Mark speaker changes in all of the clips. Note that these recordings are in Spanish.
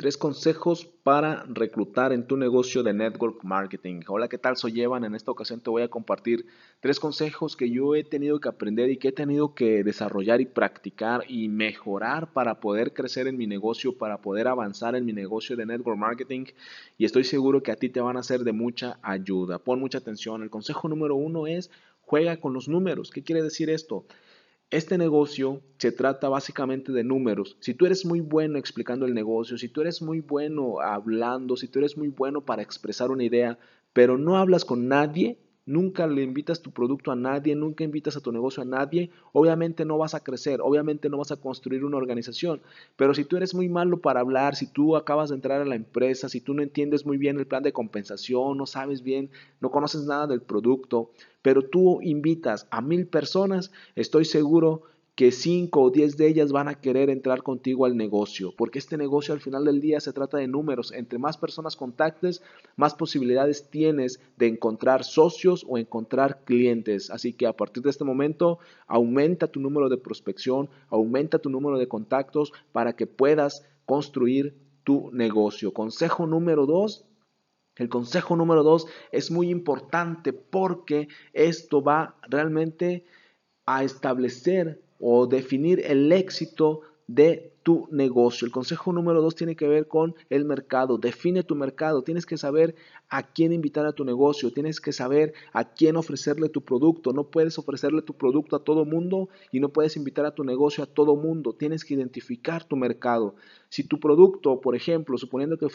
Speaker 1: Tres consejos para reclutar en tu negocio de network marketing. Hola, ¿qué tal? Soy Evan. En esta ocasión te voy a compartir tres consejos que yo he tenido que aprender y que he tenido que desarrollar y practicar y mejorar para poder crecer en mi negocio, para poder avanzar en mi negocio de network marketing. Y estoy seguro que a ti te van a ser de mucha ayuda. Pon mucha atención. El consejo número uno es juega con los números. ¿Qué quiere decir esto? Este negocio se trata básicamente de números. Si tú eres muy bueno explicando el negocio, si tú eres muy bueno hablando, si tú eres muy bueno para expresar una idea, pero no hablas con nadie, nunca le invitas tu producto a nadie, nunca invitas a tu negocio a nadie, obviamente no vas a crecer, obviamente no vas a construir una organización. Pero si tú eres muy malo para hablar, si tú acabas de entrar a la empresa, si tú no entiendes muy bien el plan de compensación, no sabes bien, no conoces nada del producto, pero tú invitas a mil personas, estoy seguro que 5 o 10 de ellas van a querer entrar contigo al negocio, porque este negocio al final del día se trata de números. Entre más personas contactes, más posibilidades tienes de encontrar socios o encontrar clientes. Así que a partir de este momento, aumenta tu número de prospección, aumenta tu número de contactos para que puedas construir tu negocio. Consejo número 2, el consejo número dos es muy importante porque esto va realmente a establecer o definir el éxito de tu negocio. El consejo número dos tiene que ver con el mercado. Define tu mercado. Tienes que saber a quién invitar a tu negocio. Tienes que saber a quién ofrecerle tu producto. No puedes ofrecerle tu producto a todo mundo y no puedes invitar a tu negocio a todo mundo. Tienes que identificar tu mercado. Si tu producto, por ejemplo, suponiendo que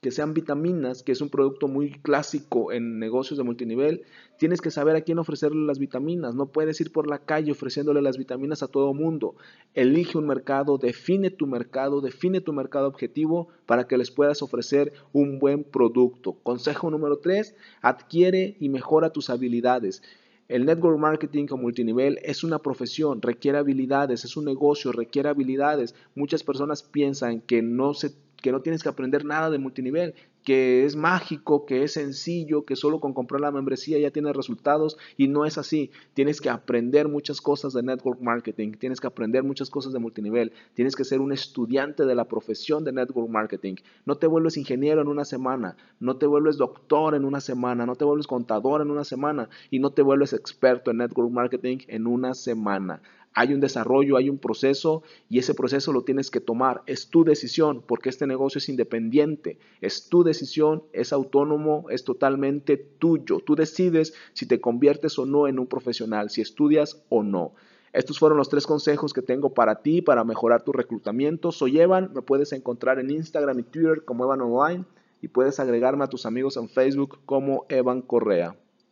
Speaker 1: que sean vitaminas, que es un producto muy clásico en negocios de multinivel, tienes que saber a quién ofrecerle las vitaminas. No puedes ir por la calle ofreciéndole las vitaminas a todo mundo. Elige un mercado, define tu mercado, define tu mercado objetivo para que les puedas ofrecer un buen producto. Consejo número 3, adquiere y mejora tus habilidades. El network marketing o multinivel es una profesión, requiere habilidades, es un negocio, requiere habilidades. Muchas personas piensan que no se que no tienes que aprender nada de multinivel, que es mágico, que es sencillo, que solo con comprar la membresía ya tienes resultados y no es así. Tienes que aprender muchas cosas de network marketing, tienes que aprender muchas cosas de multinivel, tienes que ser un estudiante de la profesión de network marketing. No te vuelves ingeniero en una semana, no te vuelves doctor en una semana, no te vuelves contador en una semana y no te vuelves experto en network marketing en una semana. Hay un desarrollo, hay un proceso y ese proceso lo tienes que tomar. Es tu decisión porque este negocio es independiente. Es tu decisión, es autónomo, es totalmente tuyo. Tú decides si te conviertes o no en un profesional, si estudias o no. Estos fueron los tres consejos que tengo para ti para mejorar tu reclutamiento. Soy Evan, me puedes encontrar en Instagram y Twitter como Evan Online y puedes agregarme a tus amigos en Facebook como Evan Correa.